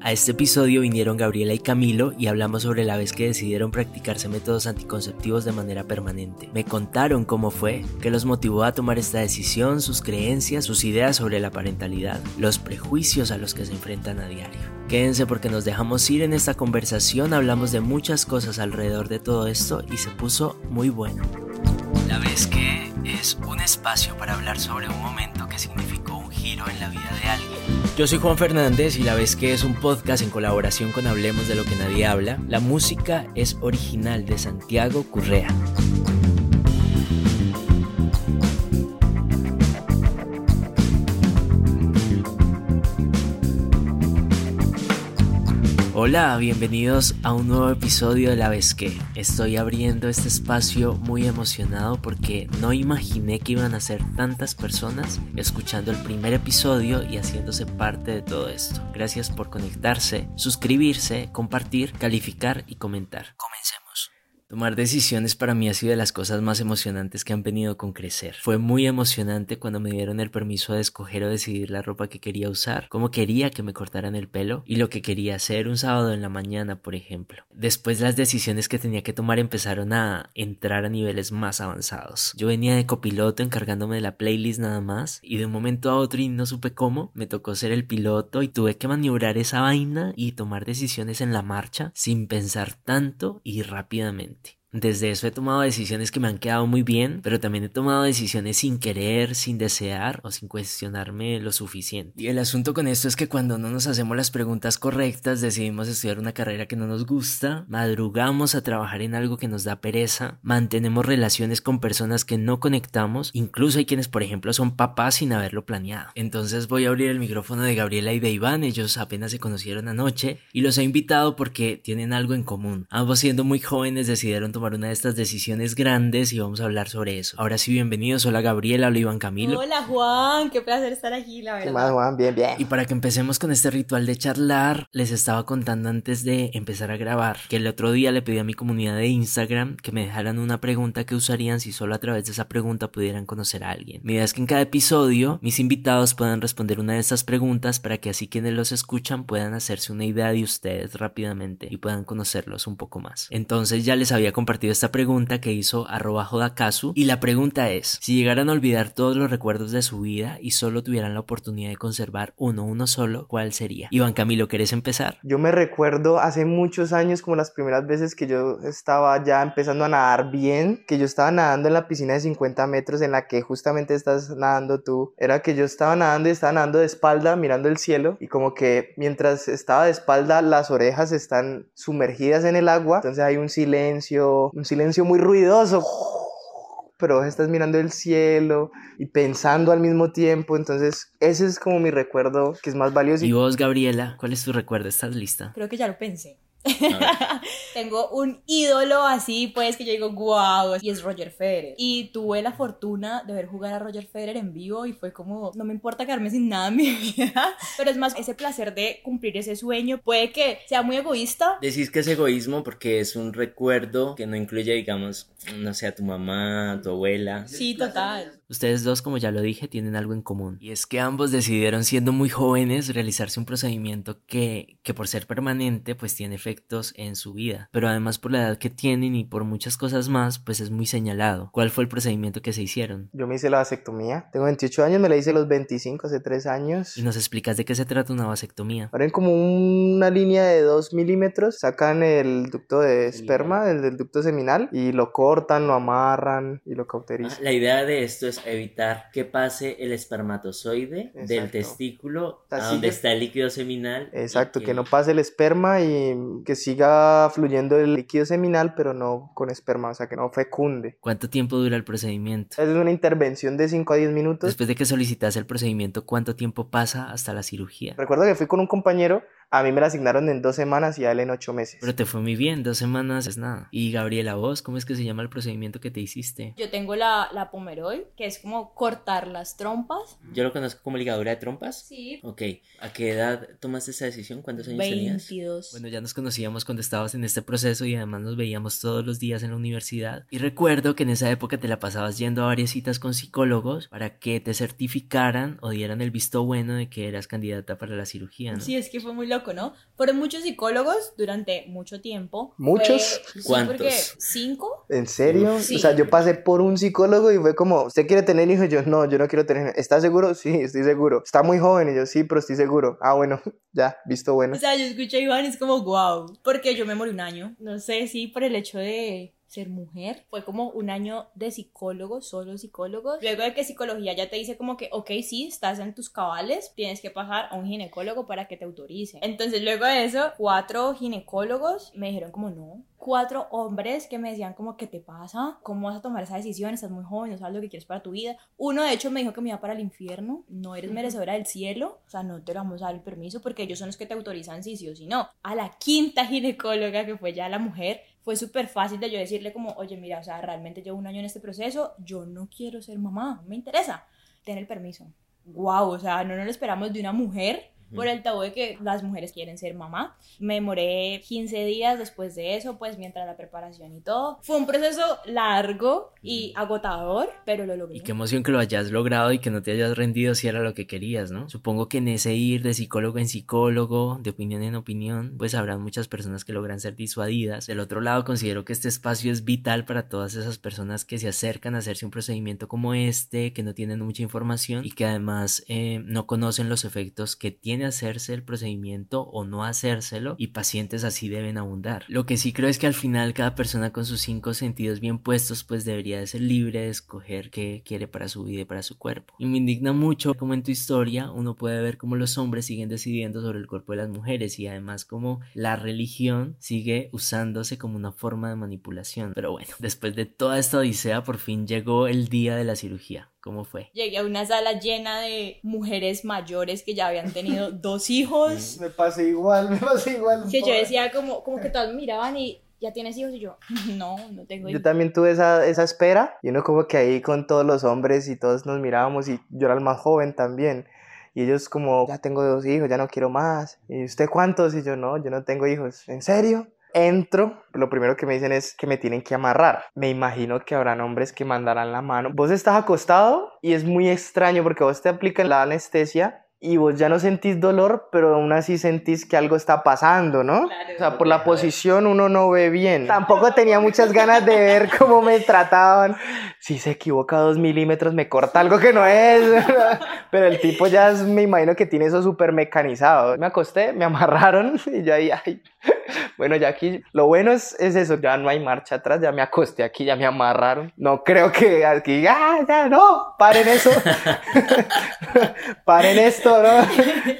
A este episodio vinieron Gabriela y Camilo y hablamos sobre la vez que decidieron practicarse métodos anticonceptivos de manera permanente. Me contaron cómo fue, qué los motivó a tomar esta decisión, sus creencias, sus ideas sobre la parentalidad, los prejuicios a los que se enfrentan a diario. Quédense porque nos dejamos ir en esta conversación, hablamos de muchas cosas alrededor de todo esto y se puso muy bueno. La vez que es un espacio para hablar sobre un momento que significó un giro en la vida de alguien. Yo soy Juan Fernández y la vez que es un podcast en colaboración con Hablemos de lo que nadie habla. La música es original de Santiago Currea. Hola, bienvenidos a un nuevo episodio de La Vez que. Estoy abriendo este espacio muy emocionado porque no imaginé que iban a ser tantas personas escuchando el primer episodio y haciéndose parte de todo esto. Gracias por conectarse, suscribirse, compartir, calificar y comentar. Tomar decisiones para mí ha sido de las cosas más emocionantes que han venido con crecer. Fue muy emocionante cuando me dieron el permiso de escoger o decidir la ropa que quería usar, cómo quería que me cortaran el pelo y lo que quería hacer un sábado en la mañana, por ejemplo. Después las decisiones que tenía que tomar empezaron a entrar a niveles más avanzados. Yo venía de copiloto encargándome de la playlist nada más y de un momento a otro y no supe cómo, me tocó ser el piloto y tuve que maniobrar esa vaina y tomar decisiones en la marcha sin pensar tanto y rápidamente. Desde eso he tomado decisiones que me han quedado muy bien, pero también he tomado decisiones sin querer, sin desear o sin cuestionarme lo suficiente. Y el asunto con esto es que cuando no nos hacemos las preguntas correctas, decidimos estudiar una carrera que no nos gusta, madrugamos a trabajar en algo que nos da pereza, mantenemos relaciones con personas que no conectamos, incluso hay quienes por ejemplo son papás sin haberlo planeado. Entonces voy a abrir el micrófono de Gabriela y de Iván, ellos apenas se conocieron anoche y los he invitado porque tienen algo en común. Ambos siendo muy jóvenes decidieron tomar una de estas decisiones grandes y vamos a hablar sobre eso. Ahora sí, bienvenidos. Hola Gabriela, hola Iván Camilo. Hola Juan, qué placer estar aquí, la verdad. ¿Qué más Juan? Bien, bien. Y para que empecemos con este ritual de charlar, les estaba contando antes de empezar a grabar que el otro día le pedí a mi comunidad de Instagram que me dejaran una pregunta que usarían si solo a través de esa pregunta pudieran conocer a alguien. Mi idea es que en cada episodio mis invitados puedan responder una de estas preguntas para que así quienes los escuchan puedan hacerse una idea de ustedes rápidamente y puedan conocerlos un poco más. Entonces ya les había compartido esta pregunta que hizo arroba jodakazu y la pregunta es, si llegaran a olvidar todos los recuerdos de su vida y solo tuvieran la oportunidad de conservar uno, uno solo, ¿cuál sería? Iván Camilo, ¿querés empezar? Yo me recuerdo hace muchos años como las primeras veces que yo estaba ya empezando a nadar bien, que yo estaba nadando en la piscina de 50 metros en la que justamente estás nadando tú, era que yo estaba nadando y estaba nadando de espalda mirando el cielo y como que mientras estaba de espalda las orejas están sumergidas en el agua, entonces hay un silencio, un silencio muy ruidoso, pero estás mirando el cielo y pensando al mismo tiempo, entonces ese es como mi recuerdo que es más valioso. Y vos, Gabriela, ¿cuál es tu recuerdo? ¿Estás lista? Creo que ya lo pensé. Tengo un ídolo así, pues, que yo digo, wow, y es Roger Federer. Y tuve la fortuna de ver jugar a Roger Federer en vivo y fue como, no me importa quedarme sin nada en mi vida, pero es más ese placer de cumplir ese sueño. Puede que sea muy egoísta. Decís que es egoísmo porque es un recuerdo que no incluye, digamos, no sé, a tu mamá, a tu abuela. Sí, total. Ustedes dos, como ya lo dije, tienen algo en común. Y es que ambos decidieron, siendo muy jóvenes, realizarse un procedimiento que, que por ser permanente, pues tiene efectos en su vida. Pero además por la edad que tienen y por muchas cosas más, pues es muy señalado. ¿Cuál fue el procedimiento que se hicieron? Yo me hice la vasectomía. Tengo 28 años, me la hice a los 25, hace 3 años. Y nos explicas de qué se trata una vasectomía. Abren como una línea de 2 milímetros, sacan el ducto de esperma, el del ducto seminal, y lo cortan, lo amarran y lo cauterizan. Ah, la idea de esto es evitar que pase el espermatozoide del Exacto. testículo a donde que- está el líquido seminal. Exacto, que no pase el esperma y que siga fluyendo el líquido seminal, pero no con esperma, o sea, que no fecunde. ¿Cuánto tiempo dura el procedimiento? Es una intervención de 5 a 10 minutos. Después de que solicitas el procedimiento, ¿cuánto tiempo pasa hasta la cirugía? Recuerdo que fui con un compañero, a mí me la asignaron en dos semanas y a él en ocho meses. Pero te fue muy bien, dos semanas es nada. Y Gabriela, vos, ¿cómo es que se llama el procedimiento que te hiciste? Yo tengo la, la Pomeroy, que es como cortar las trompas. Yo lo conozco como ligadura de trompas. Sí. Ok, ¿a qué edad tomaste esa decisión? ¿Cuántos años tenías? 22. Bueno, ya nos conocíamos cuando estabas en este proceso y además nos veíamos todos los días en la universidad. Y recuerdo que en esa época te la pasabas yendo a varias citas con psicólogos para que te certificaran o dieran el visto bueno de que eras candidata para la cirugía, ¿no? Sí, es que fue muy loco, ¿no? Fueron muchos psicólogos durante mucho tiempo. ¿Muchos? Fue- sí, ¿Cuántos? porque ¿Cinco? ¿En serio? Sí. O sea, yo pasé por un psicólogo y fue como, ¿usted quiere tener hijos? Y yo, no, yo no quiero tener hijos. ¿Está seguro? Sí, estoy seguro. ¿Está muy joven? Y yo, sí, pero estoy seguro. Ah, bueno, ya, visto bueno. O sea, yo escuché a Iván y es como, wow. Porque yo me morí un año. No sé si por el hecho de ser mujer. Fue como un año de psicólogos, solo psicólogos. Luego de que psicología ya te dice como que, ok, sí, estás en tus cabales, tienes que pasar a un ginecólogo para que te autorice. Entonces, luego de eso, cuatro ginecólogos me dijeron como, no. Cuatro hombres que me decían como, ¿qué te pasa? ¿Cómo vas a tomar esa decisión? Estás muy joven, no sabes lo que quieres para tu vida. Uno, de hecho, me dijo que me iba para el infierno. No eres merecedora del cielo. O sea, no te vamos a dar el permiso porque ellos son los que te autorizan sí, sí o sí no. A la quinta ginecóloga, que fue ya la mujer, fue súper fácil de yo decirle como, oye, mira, o sea, realmente llevo un año en este proceso, yo no quiero ser mamá, me interesa. Ten el permiso. Wow, o sea, no nos lo esperamos de una mujer por el tabú de que las mujeres quieren ser mamá. Me demoré 15 días después de eso, pues mientras la preparación y todo. Fue un proceso largo y agotador, pero lo logré. Y qué emoción que lo hayas logrado y que no te hayas rendido si era lo que querías, ¿no? Supongo que en ese ir de psicólogo en psicólogo, de opinión en opinión, pues habrán muchas personas que logran ser disuadidas. Del otro lado, considero que este espacio es vital para todas esas personas que se acercan a hacerse un procedimiento como este, que no tienen mucha información y que además eh, no conocen los efectos que hacerse el procedimiento o no hacérselo y pacientes así deben abundar. Lo que sí creo es que al final cada persona con sus cinco sentidos bien puestos pues debería de ser libre de escoger qué quiere para su vida y para su cuerpo. Y me indigna mucho como en tu historia uno puede ver cómo los hombres siguen decidiendo sobre el cuerpo de las mujeres y además como la religión sigue usándose como una forma de manipulación. Pero bueno, después de toda esta odisea por fin llegó el día de la cirugía. ¿Cómo fue? Llegué a una sala llena de mujeres mayores que ya habían tenido dos hijos. Me pasó igual, me pasó igual. Que yo decía como, como que todas me miraban y ya tienes hijos y yo, no, no tengo Yo hijos. también tuve esa, esa espera y uno como que ahí con todos los hombres y todos nos mirábamos y yo era el más joven también. Y ellos como, ya tengo dos hijos, ya no quiero más. ¿Y usted cuántos? Y yo no, yo no tengo hijos. ¿En serio? Entro, lo primero que me dicen es que me tienen que amarrar. Me imagino que habrán hombres que mandarán la mano. Vos estás acostado y es muy extraño porque vos te aplican la anestesia y vos ya no sentís dolor, pero aún así sentís que algo está pasando, ¿no? Claro. O sea, por la posición uno no ve bien. Tampoco tenía muchas ganas de ver cómo me trataban. Si se equivoca dos milímetros, me corta algo que no es. Pero el tipo ya es- me imagino que tiene eso súper mecanizado. Me acosté, me amarraron y yo ahí, ay. Bueno, ya aquí, lo bueno es, es eso, ya no hay marcha atrás, ya me acosté aquí, ya me amarraron. No creo que aquí, ah, ya, no, paren eso. paren esto, ¿no?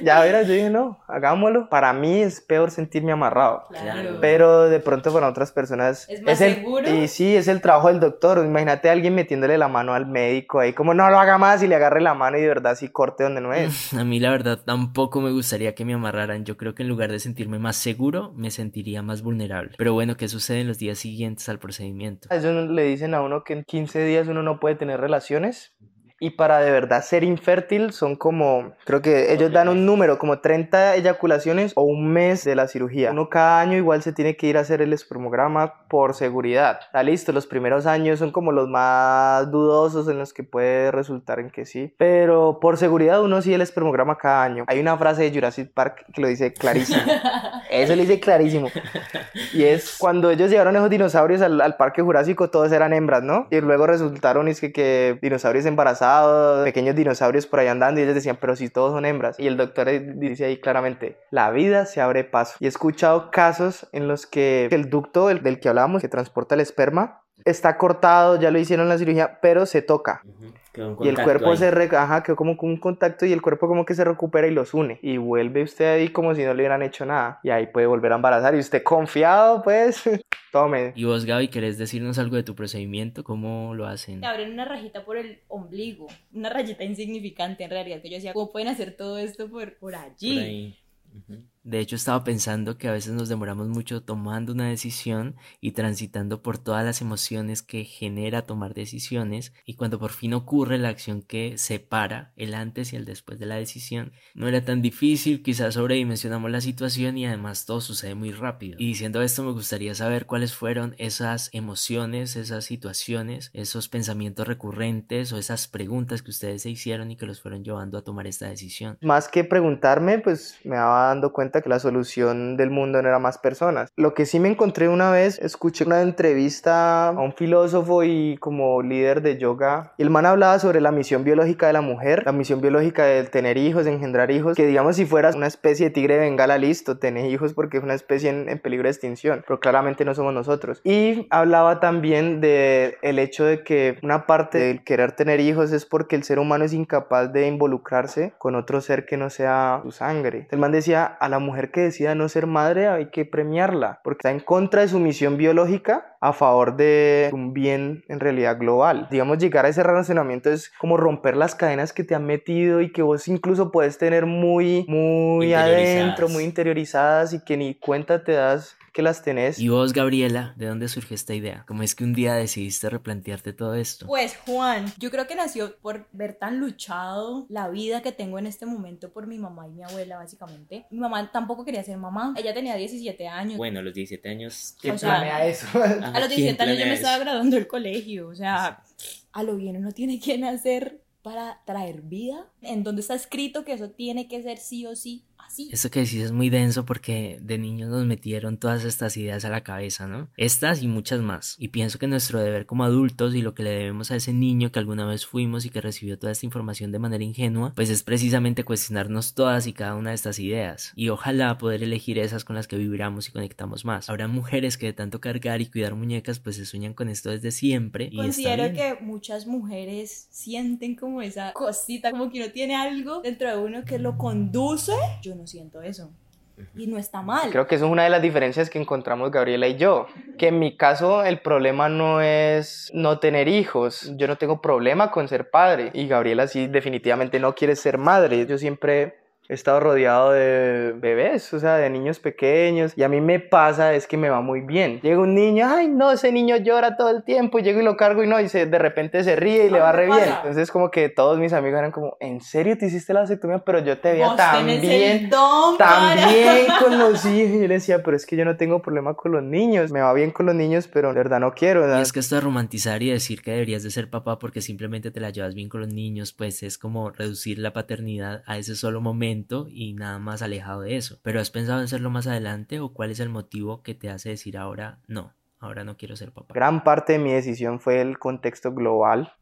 Ya verás, yo dije, no, hagámoslo. Para mí es peor sentirme amarrado. Claro. Pero de pronto para otras personas Es más el, seguro. Y sí, es el trabajo del doctor. Imagínate a alguien metiéndole la mano al médico ahí, como no lo haga más y le agarre la mano y de verdad sí corte donde no es. A mí la verdad tampoco me gustaría que me amarraran. Yo creo que en lugar de sentirme más seguro, me sentiría más vulnerable. Pero bueno, ¿qué sucede en los días siguientes al procedimiento? A ellos le dicen a uno que en 15 días uno no puede tener relaciones y para de verdad ser infértil son como, creo que ellos dan un número, como 30 eyaculaciones o un mes de la cirugía. Uno cada año igual se tiene que ir a hacer el espermograma por seguridad. Está listo, los primeros años son como los más dudosos en los que puede resultar en que sí. Pero por seguridad uno sí el espermograma cada año. Hay una frase de Jurassic Park que lo dice clarísimo. Eso lo dice clarísimo. Y es cuando ellos llevaron esos dinosaurios al, al Parque Jurásico, todos eran hembras, ¿no? Y luego resultaron es que, que dinosaurios embarazados pequeños dinosaurios por ahí andando y ellos decían, pero si todos son hembras. Y el doctor dice ahí claramente, la vida se abre paso. Y he escuchado casos en los que el ducto del, del que hablábamos, que transporta el esperma, está cortado, ya lo hicieron la cirugía, pero se toca. Y el cuerpo se re... Ajá, quedó como con un contacto y el cuerpo como que se recupera y los une. Y vuelve usted ahí como si no le hubieran hecho nada. Y ahí puede volver a embarazar. Y usted confiado, pues, tome. Y vos, Gaby, ¿querés decirnos algo de tu procedimiento? ¿Cómo lo hacen? Te abren una rajita por el ombligo. Una rayita insignificante en realidad. Que yo decía, ¿cómo pueden hacer todo esto por, por allí? Por ahí. De hecho, estaba pensando que a veces nos demoramos mucho tomando una decisión y transitando por todas las emociones que genera tomar decisiones y cuando por fin ocurre la acción que separa el antes y el después de la decisión, no era tan difícil, quizás sobredimensionamos la situación y además todo sucede muy rápido. Y diciendo esto me gustaría saber cuáles fueron esas emociones, esas situaciones, esos pensamientos recurrentes o esas preguntas que ustedes se hicieron y que los fueron llevando a tomar esta decisión. Más que preguntarme, pues me daba dando cuenta que la solución del mundo no era más personas. Lo que sí me encontré una vez, escuché una entrevista a un filósofo y como líder de yoga, y el man hablaba sobre la misión biológica de la mujer, la misión biológica de tener hijos, de engendrar hijos, que digamos si fueras una especie de tigre de bengala, listo, tenés hijos porque es una especie en, en peligro de extinción, pero claramente no somos nosotros. Y hablaba también de el hecho de que una parte del querer tener hijos es porque el ser humano es incapaz de involucrarse con otro ser que no sea su sangre. El man decía, a la mujer que decida no ser madre hay que premiarla, porque está en contra de su misión biológica a favor de un bien en realidad global. Digamos, llegar a ese relacionamiento es como romper las cadenas que te han metido y que vos incluso puedes tener muy, muy adentro, muy interiorizadas y que ni cuenta te das que las tenés. Y vos, Gabriela, ¿de dónde surgió esta idea? ¿Cómo es que un día decidiste replantearte todo esto? Pues Juan, yo creo que nació por ver tan luchado la vida que tengo en este momento por mi mamá y mi abuela, básicamente. Mi mamá tampoco quería ser mamá. Ella tenía 17 años. Bueno, los 17 años. ¿Quién planea eso? a los 17 años yo me estaba graduando del colegio. O sea, a lo bien uno tiene que nacer para traer vida. En donde está escrito que eso tiene que ser sí o sí así. Eso que decís es muy denso porque de niños nos metieron todas estas ideas a la cabeza, ¿no? Estas y muchas más. Y pienso que nuestro deber como adultos y lo que le debemos a ese niño que alguna vez fuimos y que recibió toda esta información de manera ingenua, pues es precisamente cuestionarnos todas y cada una de estas ideas. Y ojalá poder elegir esas con las que vibramos y conectamos más. Habrá mujeres que de tanto cargar y cuidar muñecas pues se sueñan con esto desde siempre. Y Considero que muchas mujeres sienten como esa cosita, como que uno tiene algo dentro de uno que lo conduce. Yo no siento eso. Y no está mal. Creo que eso es una de las diferencias que encontramos Gabriela y yo. Que en mi caso el problema no es no tener hijos. Yo no tengo problema con ser padre. Y Gabriela sí definitivamente no quiere ser madre. Yo siempre he estado rodeado de bebés, o sea, de niños pequeños, y a mí me pasa es que me va muy bien. Llega un niño, ay, no, ese niño llora todo el tiempo, y llego y lo cargo y no, y se, de repente se ríe y le va re bien. Entonces, como que todos mis amigos eran como, ¿en serio te hiciste la vasectomía? Pero yo te veía tan bien, tan bien con los hijos. Y yo le decía, pero es que yo no tengo problema con los niños, me va bien con los niños, pero de verdad no quiero. ¿verdad? Y es que esto de romantizar y decir que deberías de ser papá porque simplemente te la llevas bien con los niños, pues es como reducir la paternidad a ese solo momento y nada más alejado de eso. Pero ¿has pensado en hacerlo más adelante o cuál es el motivo que te hace decir ahora no? Ahora no quiero ser papá. Gran parte de mi decisión fue el contexto global.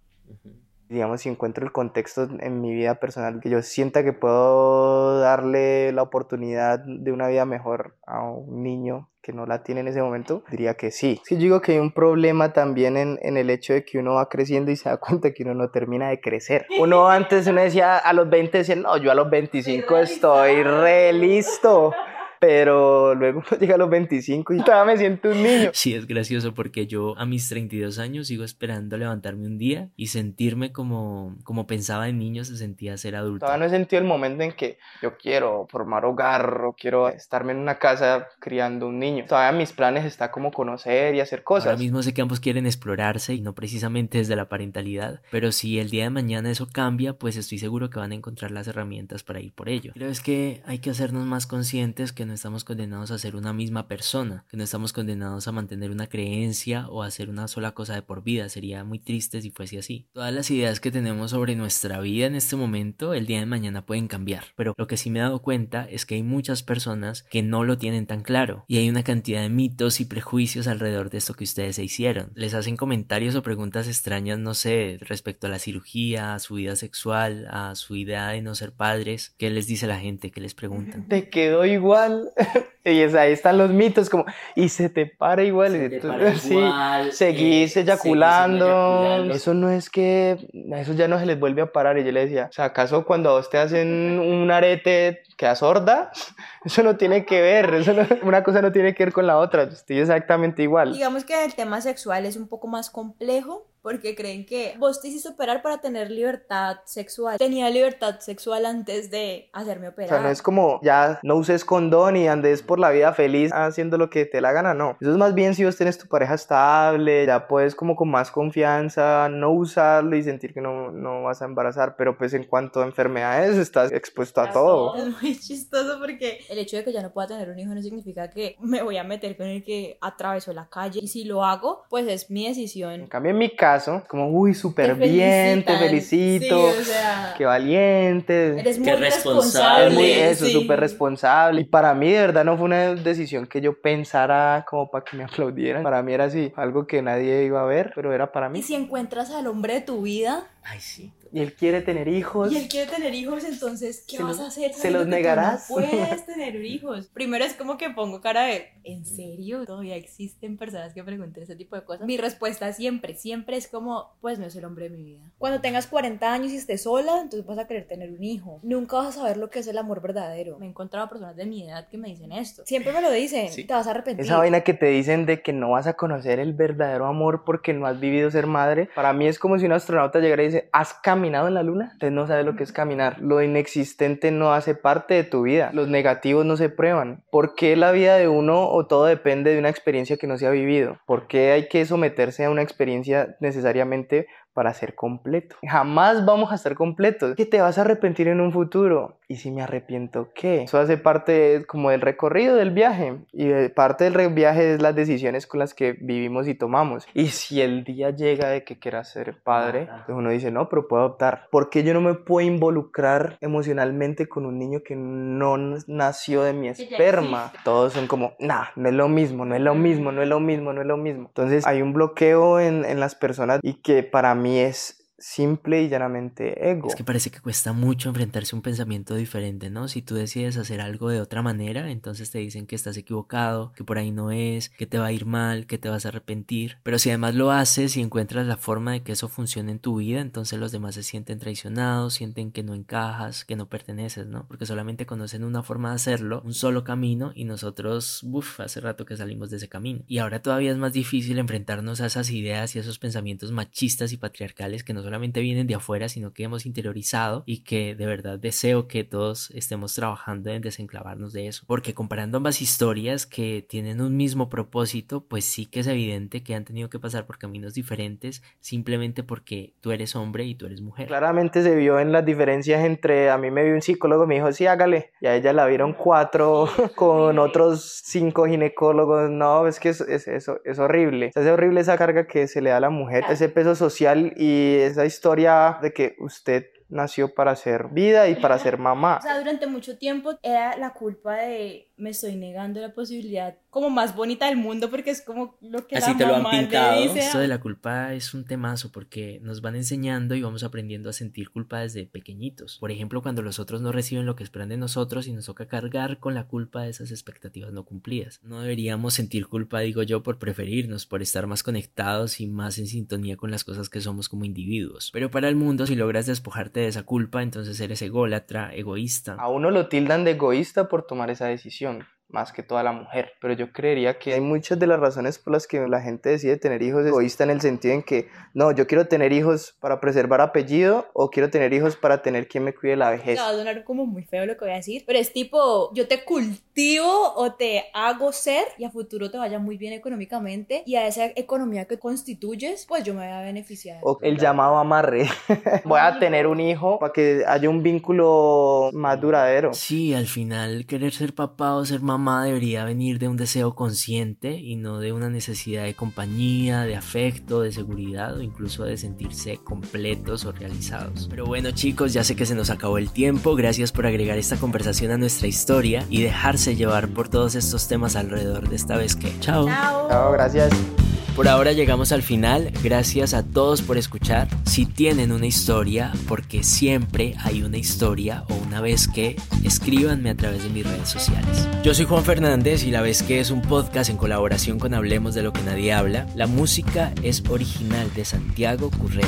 Digamos, si encuentro el contexto en mi vida personal, que yo sienta que puedo darle la oportunidad de una vida mejor a un niño que no la tiene en ese momento, diría que sí. Es que yo digo que hay un problema también en, en, el hecho de que uno va creciendo y se da cuenta que uno no termina de crecer. Uno antes uno decía a los 20 decía, no, yo a los 25 estoy re listo. Pero luego llega a los 25 y todavía me siento un niño. Sí, es gracioso porque yo a mis 32 años sigo esperando levantarme un día y sentirme como, como pensaba en niño, se sentía ser adulto. Todavía no he sentido el momento en que yo quiero formar hogar o quiero estarme en una casa criando un niño. Todavía mis planes está como conocer y hacer cosas. Ahora mismo sé que ambos quieren explorarse y no precisamente desde la parentalidad, pero si el día de mañana eso cambia, pues estoy seguro que van a encontrar las herramientas para ir por ello. Creo es que hay que hacernos más conscientes que no estamos condenados a ser una misma persona, que no estamos condenados a mantener una creencia o a hacer una sola cosa de por vida. Sería muy triste si fuese así. Todas las ideas que tenemos sobre nuestra vida en este momento, el día de mañana pueden cambiar, pero lo que sí me he dado cuenta es que hay muchas personas que no lo tienen tan claro y hay una cantidad de mitos y prejuicios alrededor de esto que ustedes se hicieron. Les hacen comentarios o preguntas extrañas, no sé, respecto a la cirugía, a su vida sexual, a su idea de no ser padres. ¿Qué les dice la gente? ¿Qué les preguntan? Te quedó igual. y ahí están los mitos, como, y se te para igual. y te tú- para sí, igual, seguís eh, eyaculando. seguís eyaculando. Eso no es que, eso ya no se les vuelve a parar. Y yo le decía, o sea, ¿acaso cuando a vos te hacen un arete quedas sorda? Eso no tiene que ver, eso no- una cosa no tiene que ver con la otra. Estoy exactamente igual. Digamos que el tema sexual es un poco más complejo porque creen que vos te hiciste operar para tener libertad sexual. Tenía libertad sexual antes de hacerme O operar. sea, no es como ya no uses condón y andes por la vida feliz haciendo lo que te la gana, no. Eso es más bien si vos tenés tu pareja estable, ya puedes como con más confianza no usarlo y sentir que no, no vas a embarazar, pero pues en cuanto a enfermedades estás expuesto a todo. Es muy chistoso porque el hecho de que ya no pueda tener un hijo no significa que me voy a meter con el que atravesó la calle. Y si lo hago, pues es mi En decisión. cambio, en mi caso, como, uy, súper bien, te felicito, Sí, o sea, qué valiente. eres muy Qué responsable. Es muy responsable. eso, sí. súper responsable. Y para mí, de verdad, no fue una decisión que yo pensara como para que me aplaudieran. Para mí era así, algo que nadie iba a ver, pero era para mí. Y si encuentras al hombre de tu vida Ay, sí. Y él quiere tener hijos. y él quiere tener hijos, entonces, ¿qué Se vas los- a hacer? se los negarás. No puedes tener hijos. Primero es como que pongo cara de, ¿en serio? Todavía existen personas que preguntan ese tipo de cosas. Mi respuesta siempre, siempre es como, pues no es el hombre de mi vida. Cuando tengas 40 años y estés sola, entonces vas a querer tener un hijo. Nunca vas a saber lo que es el amor verdadero. Me he encontrado personas de mi edad que me dicen esto. Siempre me lo dicen, Sí. te vas a arrepentir. Esa vaina que te dicen de que no vas a conocer el verdadero amor porque no has vivido ser madre, para mí es como si un astronauta llegara y dice, ¿has caminado en la luna? Entonces no sabes lo que es caminar. Lo inexistente no hace parte de tu vida. Los negativos no se prueban. ¿Por qué la vida de uno o todo depende de una experiencia que no se ha vivido? ¿Por qué hay que someterse a una experiencia necesariamente para ser completo? Jamás vamos a estar completos. Que te vas a arrepentir en un futuro. ¿Y si me arrepiento qué? Eso hace parte como del recorrido del viaje. Y de- parte del viaje es las decisiones con las que vivimos y tomamos. Y si el día llega de que quieras ser padre, Ajá. pues uno dice, no, pero puedo adoptar. ¿Por qué yo no me puedo involucrar emocionalmente con un niño que no nació de mi esperma? Todos son como, nah, no es lo mismo, no es lo mismo, no es lo mismo, no es lo mismo. Entonces hay un bloqueo en, en las personas y que para mí es simple y llanamente ego. Es que parece que cuesta mucho enfrentarse a un pensamiento diferente, ¿no? Si tú decides hacer algo de otra manera, entonces te dicen que estás equivocado, que por ahí no es, que te va a ir mal, que te vas a arrepentir. Pero si además lo haces y encuentras la forma de que eso funcione en tu vida, entonces los demás se sienten traicionados, sienten que no encajas, que no perteneces, ¿no? Porque solamente conocen una forma de hacerlo, un solo camino, y nosotros, uff, hace rato que salimos de ese camino. Y ahora todavía es más difícil enfrentarnos a esas ideas y a esos pensamientos machistas y patriarcales que no solamente vienen de afuera, sino que hemos interiorizado y que de verdad deseo que todos estemos trabajando en desenclavarnos de eso. Porque comparando ambas historias que tienen un mismo propósito, pues sí que es evidente que han tenido que pasar por caminos diferentes simplemente porque tú eres hombre y tú eres mujer. Claramente se vio en las diferencias entre, a mí me vio un psicólogo y me dijo, sí, hágale, y a ella la vieron cuatro con otros cinco ginecólogos, no, es que es, es, eso es horrible, es horrible esa carga que se le da a la mujer, ese peso social y esa historia de que usted nació para ser vida y para ser mamá. O sea, durante mucho tiempo era la culpa de me estoy negando la posibilidad como más bonita del mundo porque es como lo que Así la te lo han mamá pintado. dice Esto a- de la culpa es un temazo porque nos van enseñando y vamos aprendiendo a sentir culpa desde pequeñitos. Por ejemplo, cuando los otros no reciben lo que esperan de nosotros y nos toca cargar con la culpa de esas expectativas no cumplidas. No deberíamos sentir culpa, digo yo, por preferirnos, por estar más conectados y más en sintonía con las cosas que somos como individuos. Pero para el mundo, si logras despojarte de esa culpa, entonces eres ególatra, egoísta. A uno lo tildan de egoísta por tomar esa decisión. región más que toda la mujer. Pero yo creería que hay muchas de las razones por las que la gente decide tener hijos egoísta en el sentido en que, no, yo quiero tener hijos para preservar apellido o quiero tener hijos para tener quien me cuide la vejez. va a sonar como muy feo lo que voy a decir, pero es tipo, yo te cultivo o te hago ser y a futuro te vaya muy bien económicamente y a esa economía que constituyes, pues yo me voy a beneficiar. O el llamado amarre. voy a tener un hijo para que haya un vínculo más duradero. Sí, al final querer ser papá o ser mamá debería venir de un deseo consciente y no de una necesidad de compañía, de afecto, de seguridad o incluso de sentirse completos o realizados. Pero bueno chicos, ya sé que se nos acabó el tiempo, gracias por agregar esta conversación a nuestra historia y dejarse llevar por todos estos temas alrededor de esta vez que. Chao. Chao. Chao, gracias. Por ahora llegamos al final, gracias a todos por escuchar. Si tienen una historia, porque siempre hay una historia o una vez que, escríbanme a través de mis redes sociales. Yo soy Juan Fernández y la vez que es un podcast en colaboración con Hablemos de lo que nadie habla. La música es original de Santiago Currea.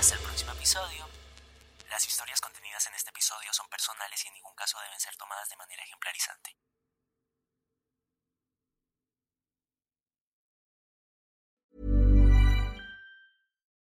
Hasta el próximo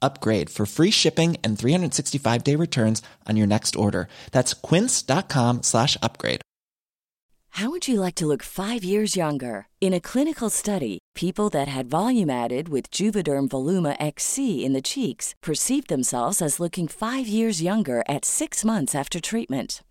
upgrade for free shipping and 365 day returns on your next order. That's quince.com slash upgrade. How would you like to look five years younger? In a clinical study, people that had volume added with Juvederm Voluma XC in the cheeks perceived themselves as looking five years younger at six months after treatment.